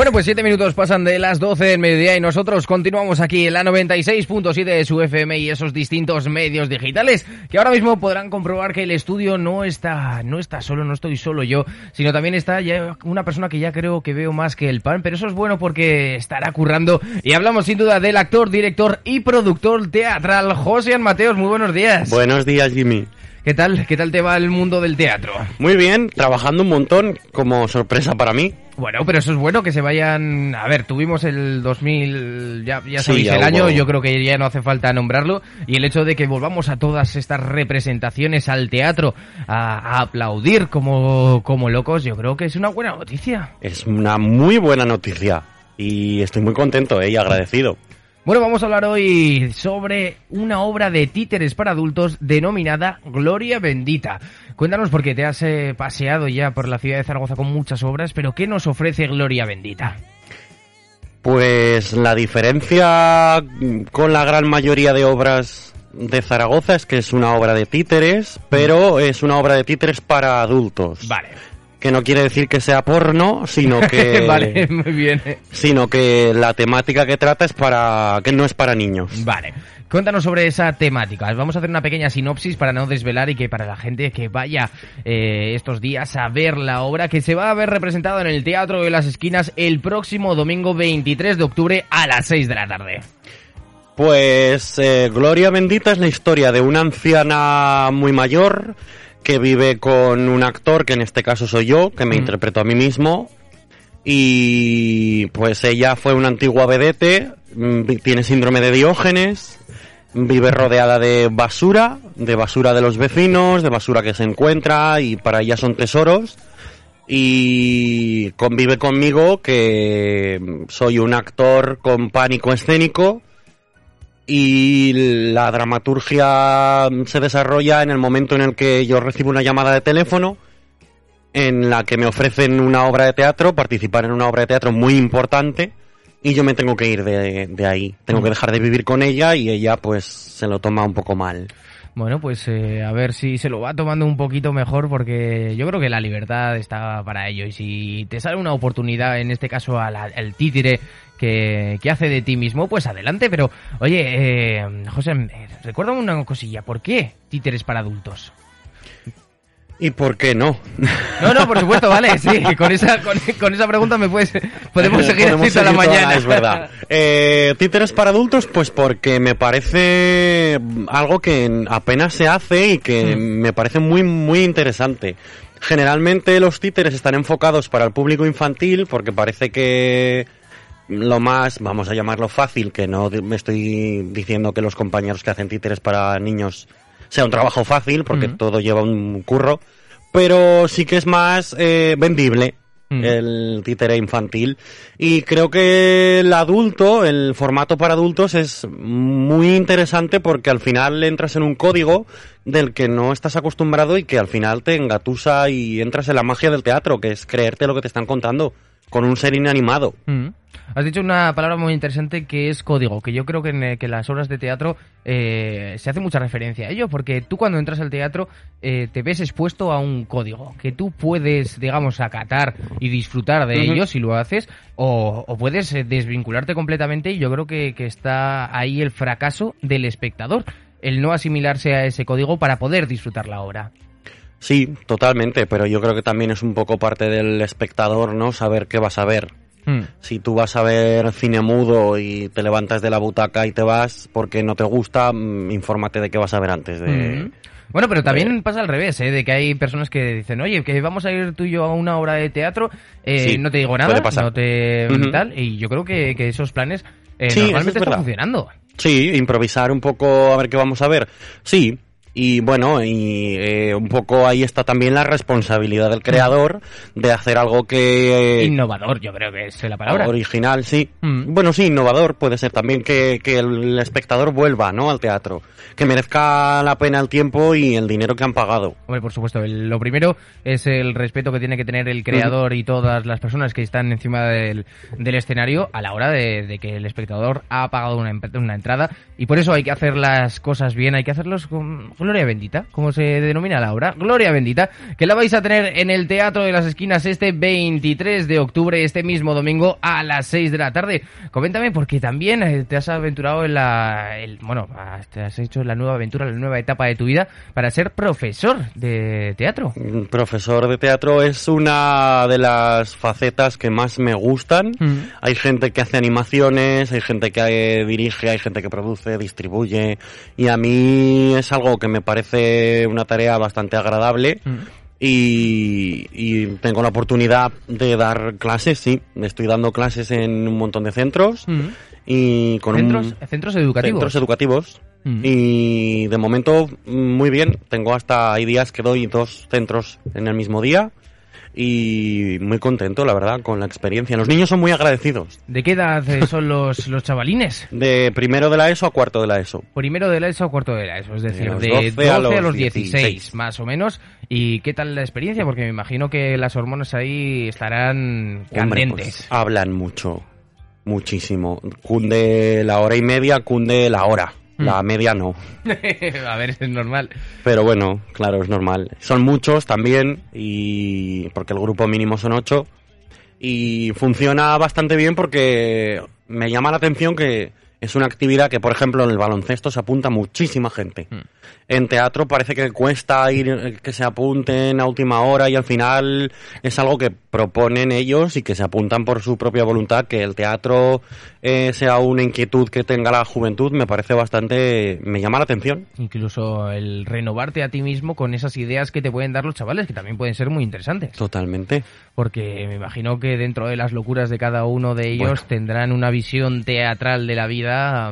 Bueno, pues siete minutos pasan de las 12 del mediodía y nosotros continuamos aquí en la 96.7 de su FM y esos distintos medios digitales que ahora mismo podrán comprobar que el estudio no está, no está solo, no estoy solo yo, sino también está ya una persona que ya creo que veo más que el pan, pero eso es bueno porque estará currando y hablamos sin duda del actor, director y productor teatral José Mateos. Muy buenos días. Buenos días, Jimmy. ¿Qué tal? ¿Qué tal te va el mundo del teatro? Muy bien, trabajando un montón como sorpresa para mí. Bueno, pero eso es bueno que se vayan. A ver, tuvimos el 2000, ya, ya Sí, sabéis ya el año, yo creo que ya no hace falta nombrarlo. Y el hecho de que volvamos a todas estas representaciones al teatro a, a aplaudir como, como locos, yo creo que es una buena noticia. Es una muy buena noticia y estoy muy contento ¿eh? y agradecido. Bueno, vamos a hablar hoy sobre una obra de títeres para adultos denominada Gloria Bendita. Cuéntanos porque te has eh, paseado ya por la ciudad de Zaragoza con muchas obras, pero ¿qué nos ofrece Gloria Bendita? Pues la diferencia con la gran mayoría de obras de Zaragoza es que es una obra de títeres, pero es una obra de títeres para adultos. Vale. Que no quiere decir que sea porno, sino que vale, muy bien. sino que la temática que trata es para que no es para niños. Vale. Cuéntanos sobre esa temática. Vamos a hacer una pequeña sinopsis para no desvelar y que para la gente que vaya eh, estos días a ver la obra que se va a ver representada en el Teatro de las Esquinas el próximo domingo 23 de octubre a las 6 de la tarde. Pues eh, Gloria Bendita es la historia de una anciana muy mayor que vive con un actor, que en este caso soy yo, que me Mm. interpreto a mí mismo. Y pues ella fue una antigua vedette, mm, tiene síndrome de Diógenes, vive rodeada de basura, de basura de los vecinos, de basura que se encuentra y para ella son tesoros. Y convive conmigo que soy un actor con pánico escénico y la dramaturgia se desarrolla en el momento en el que yo recibo una llamada de teléfono en la que me ofrecen una obra de teatro, participar en una obra de teatro muy importante y yo me tengo que ir de, de ahí. Tengo que dejar de vivir con ella y ella pues se lo toma un poco mal. Bueno, pues eh, a ver si se lo va tomando un poquito mejor porque yo creo que la libertad está para ello y si te sale una oportunidad, en este caso al, al títere que, que hace de ti mismo, pues adelante. Pero oye, eh, José, eh, recuérdame una cosilla, ¿por qué títeres para adultos? ¿Y por qué no? No, no, por supuesto, vale, sí, con esa, con, con esa pregunta me puedes, podemos seguir Podemos así toda la toda- mañana. Es verdad. Eh, títeres para adultos, pues porque me parece algo que apenas se hace y que me parece muy, muy interesante. Generalmente los títeres están enfocados para el público infantil porque parece que lo más, vamos a llamarlo fácil, que no me estoy diciendo que los compañeros que hacen títeres para niños sea un trabajo fácil, porque Mm. todo lleva un curro, pero sí que es más eh, vendible Mm. el títere infantil. Y creo que el adulto, el formato para adultos es muy interesante porque al final entras en un código del que no estás acostumbrado y que al final te engatusa y entras en la magia del teatro, que es creerte lo que te están contando con un ser inanimado. Mm. Has dicho una palabra muy interesante que es código, que yo creo que en eh, que las obras de teatro eh, se hace mucha referencia a ello, porque tú cuando entras al teatro eh, te ves expuesto a un código que tú puedes, digamos, acatar y disfrutar de Ujú. ello si lo haces, o, o puedes eh, desvincularte completamente y yo creo que, que está ahí el fracaso del espectador, el no asimilarse a ese código para poder disfrutar la obra. Sí, totalmente, pero yo creo que también es un poco parte del espectador, ¿no? Saber qué vas a ver. Mm. Si tú vas a ver cine mudo y te levantas de la butaca y te vas porque no te gusta, mm, infórmate de qué vas a ver antes de... Mm. Bueno, pero también pasa al revés, ¿eh? De que hay personas que dicen, oye, que vamos a ir tú y yo a una obra de teatro, eh, Sí, no te digo nada, no te tal, y yo creo que, que esos planes eh, Sí, normalmente es están funcionando. Sí, improvisar un poco a ver qué vamos a ver. Sí, y bueno, y eh, un poco ahí está también la responsabilidad del creador de hacer algo que... eh, Innovador, yo creo que es la palabra. Original, sí. Mm. Bueno, sí, innovador puede ser también que, que el espectador vuelva, ¿no? Al teatro. Que merezca la pena el tiempo y el dinero que han pagado. Hombre, por supuesto, el- lo primero es el respeto que tiene que tener el creador y todas las personas que están encima del, del escenario a la hora de, de que el espectador ha pagado una, una entrada y por eso hay que hacer las cosas bien, hay que hacerlos con gloria bendita, como se denomina la obra, gloria bendita, que la vais a tener en el Teatro de las Esquinas este 23 de octubre, este mismo domingo a las 6 de la tarde. Coméntame, porque también eh, te has aventurado en la, el- bueno, te has hecho la nueva aventura, la nueva etapa de tu vida para ser profesor de teatro. Un Profesor de teatro es una de las facetas que más me gustan. Mm. Hay gente que hace animaciones, hay gente que eh, dirige, hay gente que produce, distribuye. Y a mí es algo que me parece una tarea bastante agradable. Mm. Y, y tengo la oportunidad de dar clases, sí. Estoy dando clases en un montón de centros. Mm. Y con Centros, un... centros educativos. Centros educativos. Mm. Y de momento, muy bien. Tengo hasta, hay días que doy dos centros en el mismo día. Y muy contento, la verdad, con la experiencia. Los niños son muy agradecidos. ¿De qué edad eh, son los, los chavalines? De primero de la ESO a cuarto de la ESO. Primero de la ESO a cuarto de la ESO, es decir, los de 12 12 a a los los 16, 16, más o menos. ¿Y qué tal la experiencia? Porque me imagino que las hormonas ahí estarán Hombre, candentes. pues, hablan mucho. Muchísimo. Cunde la hora y media, cunde la hora. Mm. La media no. a ver, es normal. Pero bueno, claro, es normal. Son muchos también, y porque el grupo mínimo son ocho. Y funciona bastante bien porque me llama la atención que es una actividad que, por ejemplo, en el baloncesto se apunta muchísima gente. Hmm. En teatro parece que cuesta ir, que se apunten a última hora y al final es algo que proponen ellos y que se apuntan por su propia voluntad. Que el teatro eh, sea una inquietud que tenga la juventud me parece bastante, me llama la atención. Incluso el renovarte a ti mismo con esas ideas que te pueden dar los chavales, que también pueden ser muy interesantes. Totalmente. Porque me imagino que dentro de las locuras de cada uno de ellos Bueno. tendrán una visión teatral de la vida.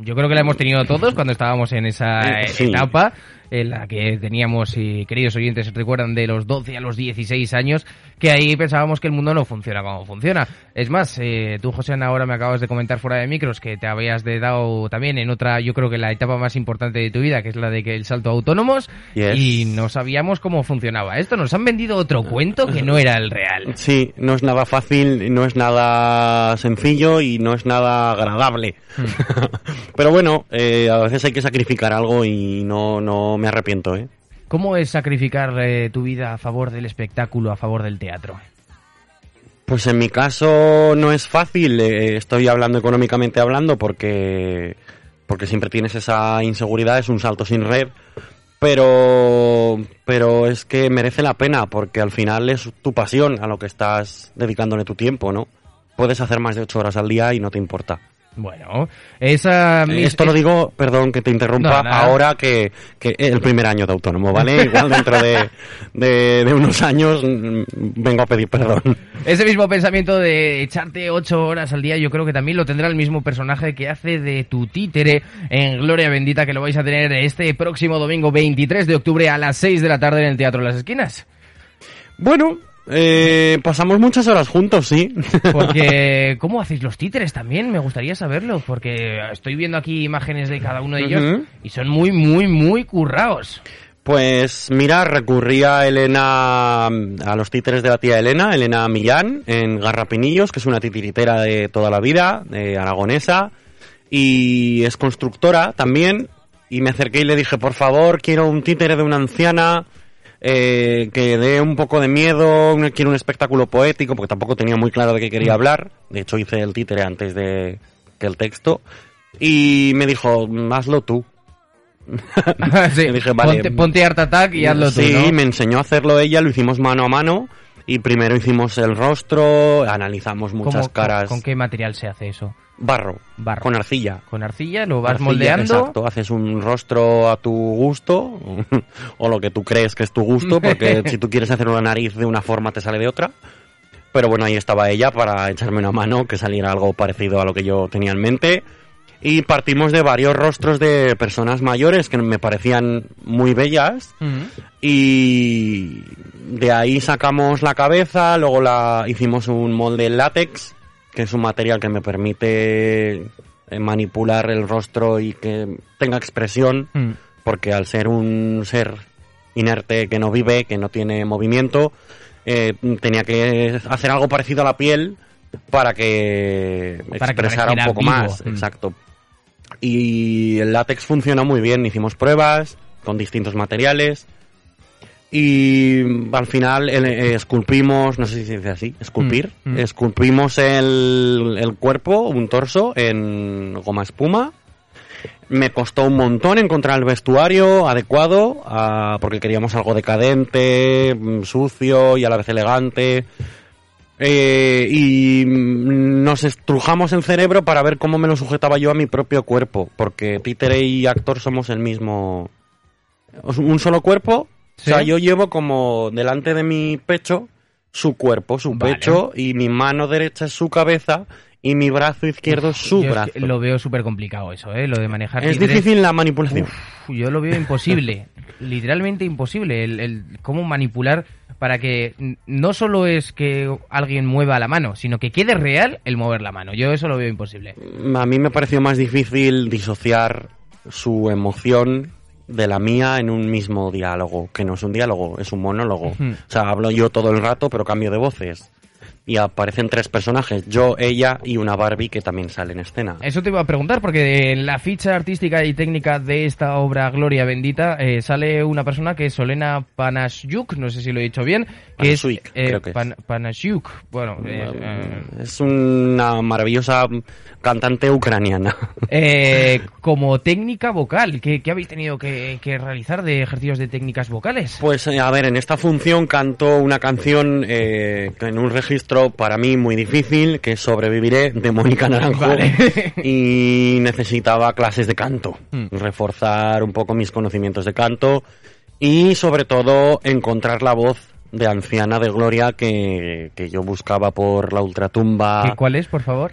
Yo creo que la hemos tenido todos cuando estábamos en esa eh, sí. etapa capa en la que teníamos, y queridos oyentes, recuerdan de los 12 a los 16 años, que ahí pensábamos que el mundo no funciona como funciona. Es más, eh, tú, José, ahora me acabas de comentar fuera de micros que te habías de dado también en otra, yo creo que la etapa más importante de tu vida, que es la de que el salto a autónomos, Yes. y no sabíamos cómo funcionaba esto. Nos han vendido otro cuento que no era el real. Sí, no es nada fácil, no es nada sencillo y no es nada agradable. Pero bueno, eh, a veces hay que sacrificar algo y no, no me arrepiento, ¿eh? ¿Cómo es sacrificar eh, tu vida a favor del espectáculo, a favor del teatro? Pues en mi caso no es fácil, eh, estoy hablando económicamente hablando porque, porque siempre tienes esa inseguridad, es un salto sin red, pero, pero es que merece la pena porque al final es tu pasión a lo que estás dedicándole tu tiempo, ¿no? Puedes hacer más de ocho horas al día y no te importa. Bueno, esa... Eh, Esto lo digo, perdón que te interrumpa, No, ahora que, que el primer año de autónomo, ¿vale? Igual dentro de, de, de unos años mm, vengo a pedir perdón. Ese mismo pensamiento de echarte ocho horas al día, yo creo que también lo tendrá el mismo personaje que hace de tu títere en Gloria Bendita, que lo vais a tener este próximo domingo 23 de octubre a las 6 de la tarde en el Teatro Las Esquinas. Bueno, eh, pasamos muchas horas juntos, sí. Porque, ¿cómo hacéis los títeres también? Me gustaría saberlo, porque estoy viendo aquí imágenes de cada uno de ellos y son muy, muy, muy curraos. Pues mira, recurría Elena a los títeres de la tía Elena, Elena Millán, en Garrapinillos, que es una titiritera de toda la vida, de aragonesa, y es constructora también. Y me acerqué y le dije, por favor, quiero un títere de una anciana eh, que dé un poco de miedo, quiero un espectáculo poético, porque tampoco tenía muy claro de qué quería hablar. De hecho, hice el títere antes de que el texto. Y me dijo, hazlo tú. Sí, dije, vale. ponte, ponte Art Attack y hazlo tú, Sí, ¿no? me enseñó a hacerlo ella, lo hicimos mano a mano. Y primero hicimos el rostro, analizamos muchas ¿Cómo- caras. ¿Con qué material se hace eso? Barro, Barro. con arcilla. Con arcilla, lo vas Arcilla, moldeando. Exacto, haces un rostro a tu gusto, o lo que tú crees que es tu gusto, porque si tú quieres hacer una nariz de una forma te sale de otra. Pero bueno, ahí estaba ella para echarme una mano, que saliera algo parecido a lo que yo tenía en mente. Y partimos de varios rostros de personas mayores que me parecían muy bellas. Y de ahí sacamos la cabeza, luego la hicimos un molde en látex, que es un material que me permite eh, manipular el rostro y que tenga expresión, Mm. porque al ser un ser inerte que no vive, que no tiene movimiento, eh, tenía que hacer algo parecido a la piel para que Para que expresara un poco vivo. más. Mm. Exacto. Y el látex funcionó muy bien, hicimos pruebas con distintos materiales. Y al final eh, esculpimos, no sé si se dice así, esculpir, Mm, mm. esculpimos el, el cuerpo, un torso, en goma espuma. Me costó un montón encontrar el vestuario adecuado, ah, porque queríamos algo decadente, mm, sucio y a la vez elegante. Eh, y mm, nos estrujamos el cerebro para ver cómo me lo sujetaba yo a mi propio cuerpo, porque títere y actor somos el mismo. Un solo cuerpo. Sí. O sea, yo llevo como delante de mi pecho su cuerpo, su Vale. pecho, y mi mano derecha es su cabeza, y mi brazo izquierdo es su Yo es brazo. que lo veo súper complicado eso, ¿eh? Lo de manejar Es títeres. difícil la manipulación. Uf, yo lo veo imposible, literalmente imposible, el, el cómo manipular para que no solo es que alguien mueva la mano, sino que quede real el mover la mano. Yo eso lo veo imposible. A mí me pareció más difícil disociar su emoción de la mía en un mismo diálogo, que no es un diálogo, es un monólogo. O sea, hablo yo todo el rato, pero cambio de voces. Y aparecen tres personajes, yo, ella y una Barbie que también sale en escena. Eso te iba a preguntar, porque en la ficha artística y técnica de esta obra Gloria Bendita eh, sale una persona que es Solena Panasjuk, no sé si lo he dicho bien, que es, eh, creo que. Pan- bueno, eh, eh, Es una maravillosa cantante ucraniana. Como técnica vocal, ¿qué, qué habéis tenido que, que realizar de ejercicios de técnicas vocales? Pues a ver, en esta función canto una canción eh, en un registro para mí muy difícil, que es Sobreviviré, de Mónica Naranjo. Vale. y necesitaba clases de canto, Mm. reforzar un poco mis conocimientos de canto y sobre todo encontrar la voz de anciana de Gloria que, que yo buscaba por la ultratumba. ¿Qué, ¿Cuál es, por favor?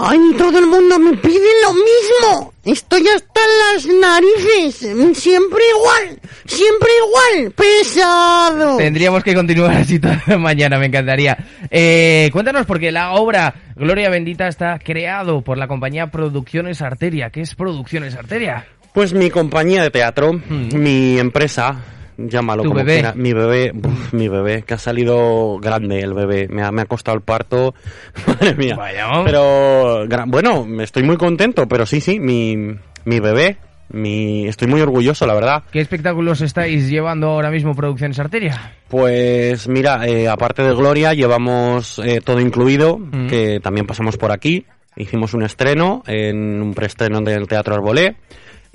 ¡Ay, todo el mundo me pide lo mismo! Estoy hasta las narices. Siempre igual. Siempre igual. Pesado. Tendríamos que continuar así toda la mañana, me encantaría. Eh, cuéntanos, porque la obra Gloria Bendita está creado por la compañía Producciones Arteria. ¿Qué es Producciones Arteria? Pues mi compañía de teatro, Mm. mi empresa, llámalo Tu como bebé. quiera, mi bebé, uf, mi bebé, que ha salido grande el bebé, me ha, me ha costado el parto, madre mía. Vaya. Pero, gra- bueno, estoy muy contento, pero sí, sí, mi, mi bebé, mi, estoy muy orgulloso, la verdad. ¿Qué espectáculos estáis llevando ahora mismo Producciones Arteria? Pues mira, eh, aparte de Gloria, llevamos eh, todo incluido, Mm. que también pasamos por aquí. Hicimos un estreno en un preestreno del Teatro Arbolé.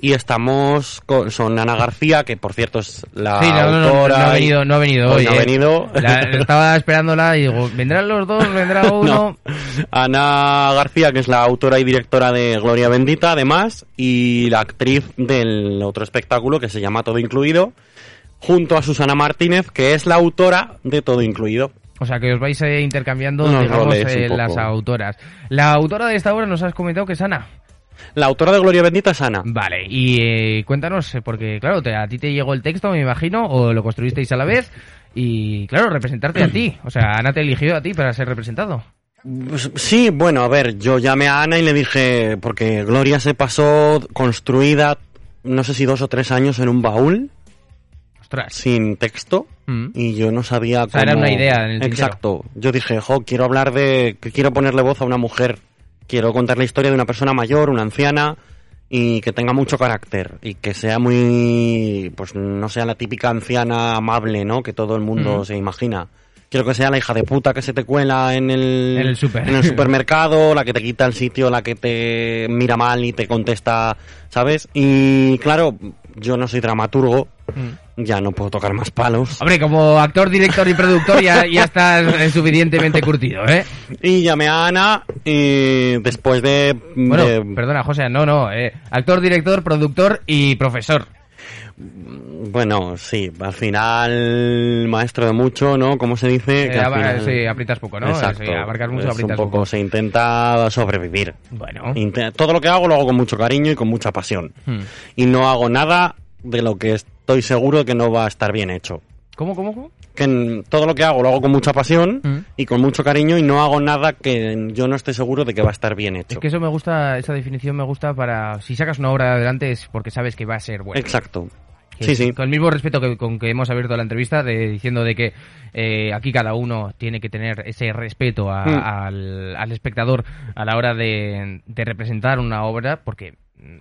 Y estamos con son Ana García, que por cierto es la sí, no, no, no, autora. no ha venido, no ha venido Hoy hoy. no ha eh. venido. La- estaba esperándola y digo, ¿vendrán los dos? ¿Vendrá uno? No. Ana García, que es la autora y directora de Gloria Bendita, además, y la actriz del otro espectáculo que se llama Todo Incluido, junto a Susana Martínez, que es la autora de Todo Incluido. O sea, que os vais eh, intercambiando, digamos, eh, las autoras. La autora de esta obra nos has comentado que es Ana. La autora de Gloria Bendita es Ana. Vale, y eh, cuéntanos, eh, porque claro, te- a ti te llegó el texto, me imagino, o lo construisteis a la vez, y claro, representarte a ti. O sea, Ana te eligió a ti para ser representado. Pues, sí, bueno, a ver, yo llamé a Ana y le dije, porque Gloria se pasó construida, no sé si dos o tres años en un baúl, Ostras. sin texto, Mm. y yo no sabía sea, era cómo- una idea en el tintero. Exacto. Yo dije, jo, quiero hablar de... quiero ponerle voz a una mujer. Quiero contar la historia de una persona mayor, una anciana, y que tenga mucho carácter. Y que sea muy... pues no sea la típica anciana amable, ¿no? Que todo el mundo Mm. se imagina. quiero que sea la hija de puta que se te cuela en el, En el súper. en el supermercado, la que te quita el sitio, la que te mira mal y te contesta, ¿sabes? Y claro, yo no soy dramaturgo, ya no puedo tocar más palos. Hombre, como actor, director y productor ya, ya estás suficientemente curtido, ¿eh? Y llamé a Ana y después de... Bueno, de- perdona, José, no, no. eh, actor, director, productor y profesor. Bueno, sí, al final maestro de mucho, ¿no? ¿Cómo se dice? Eh, final- sí, aprietas poco, ¿no? Exacto. Sí, abarcas mucho, Es aprietas un poco, poco. se intenta sobrevivir. Bueno. Todo lo que hago lo hago con mucho cariño y con mucha pasión. Hmm. Y no hago nada de lo que estoy seguro de que no va a estar bien hecho. ¿Cómo, cómo, cómo? Que en- todo lo que hago lo hago con mucha pasión Mm. y con mucho cariño y no hago nada que yo no esté seguro de que va a estar bien hecho. Es que eso me gusta, esa definición me gusta para... Si sacas una obra adelante es porque sabes que va a ser buena. Exacto. Que Sí, sí. Con el mismo respeto que, con que hemos abierto la entrevista, de, diciendo de que eh, aquí cada uno tiene que tener ese respeto a- Mm. al, al espectador a la hora de, de representar una obra, porque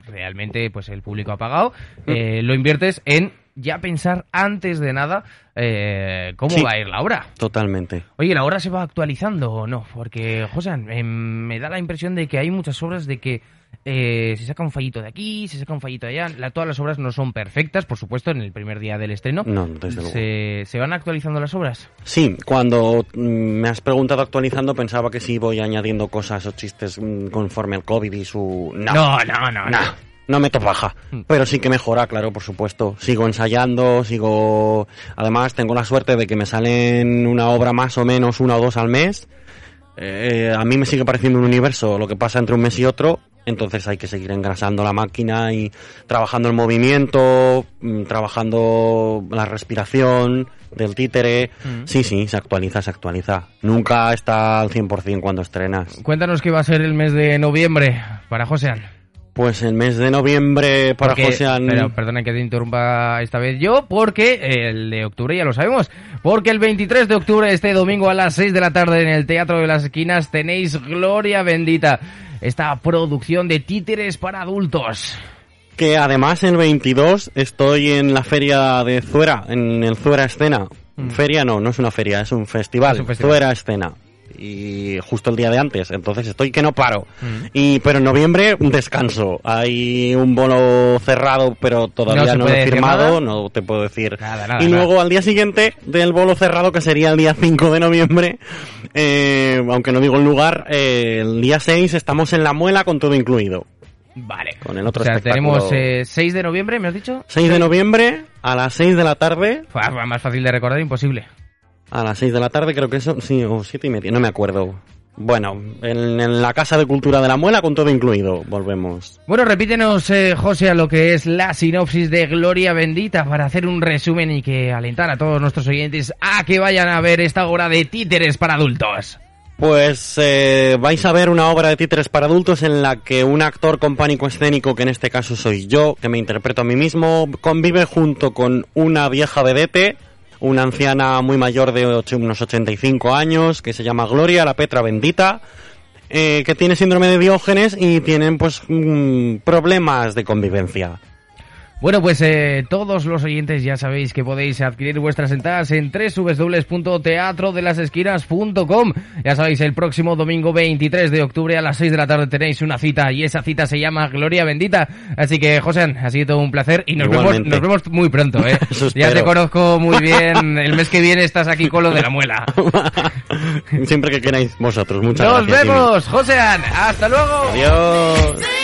realmente pues el público ha pagado, eh, lo inviertes en ya pensar antes de nada eh, cómo Sí. va a ir la obra. Totalmente. Oye, ¿la obra se va actualizando o no? Porque, José, em, me da la impresión de que hay muchas obras de que eh, se saca un fallito de aquí, se saca un fallito de allá. La- todas las obras no son perfectas, por supuesto, en el primer día del estreno. No, desde luego. ¿Se, se van actualizando las obras? Sí, cuando mm, me has preguntado actualizando pensaba que sí voy añadiendo cosas o chistes mm, conforme al COVID y su... No, no, no, no. no, no meto paja. Mm. Pero sí que mejora, claro, por supuesto. Sigo ensayando, sigo... Además tengo la suerte de que me salen una obra más o menos una o dos al mes. Eh, a mí me sigue pareciendo un universo lo que pasa entre un mes y otro. Entonces hay que seguir engrasando la máquina y trabajando el movimiento, mm, trabajando la respiración del títere. Mm. Sí, sí, se actualiza, se actualiza. Nunca está al 100% cuando estrenas. Cuéntanos qué va a ser el mes de noviembre para Josean. Pues el mes de noviembre para Porque-. Pero perdona que te interrumpa esta vez yo, porque el de octubre ya lo sabemos. Porque el 23 de octubre, este domingo a las 6 de la tarde en el Teatro de las Esquinas, tenéis Gloria Bendita. Esta producción de títeres para adultos. Que además el 22 estoy en la feria de Zuera, en el Zuera Escena. Feria no, no es una feria, es un festival. Mm. Es un festival. Zuera Escena. Y justo el día de antes, entonces estoy que no paro. Mm. Y pero en noviembre un descanso. Hay un bolo cerrado, pero No todavía no, lo he firmado, no te puedo decir. Nada, nada, y nada. luego al día siguiente del bolo cerrado, que sería el día 5 de noviembre, eh, aunque no digo el lugar, eh, el día 6 estamos en la muela con todo incluido. Vale. Con el otro o sea, espectáculo. tenemos eh, 6 de noviembre, ¿me has dicho? 6 de noviembre a las 6 de la tarde. Fua, más fácil de recordar, imposible. A las 6 de la tarde creo que eso, sí, o 7 y media, no me acuerdo. Bueno, en, en la Casa de Cultura de la Muela con todo incluido. Volvemos. Bueno, repítenos, eh, José, a lo que es la sinopsis de Gloria Bendita para hacer un resumen y que alentar a todos nuestros oyentes a que vayan a ver esta obra de títeres para adultos. Pues eh, vais a ver una obra de títeres para adultos en la que un actor con pánico escénico, que en este caso soy yo, que me interpreto a mí mismo, convive junto con una vieja vedete, una anciana muy mayor de ocho- unos 85 años, que se llama Gloria, la Petra Bendita, eh, que tiene síndrome de Diógenes y tienen pues mm, problemas de convivencia. Bueno, pues eh, todos los oyentes ya sabéis que podéis adquirir vuestras entradas en www.teatrodelasesquinas.com. Ya sabéis, el próximo domingo 23 de octubre a las 6 de la tarde tenéis una cita y esa cita se llama Gloria Bendita. Así que, José, ha sido todo un placer y nos vemos, nos vemos muy pronto. ¿eh? Ya te conozco muy bien. El mes que viene estás aquí con lo de la muela. Siempre que queráis vosotros. Muchas Nos gracias. Jimmy. vemos, José. Hasta luego. Adiós.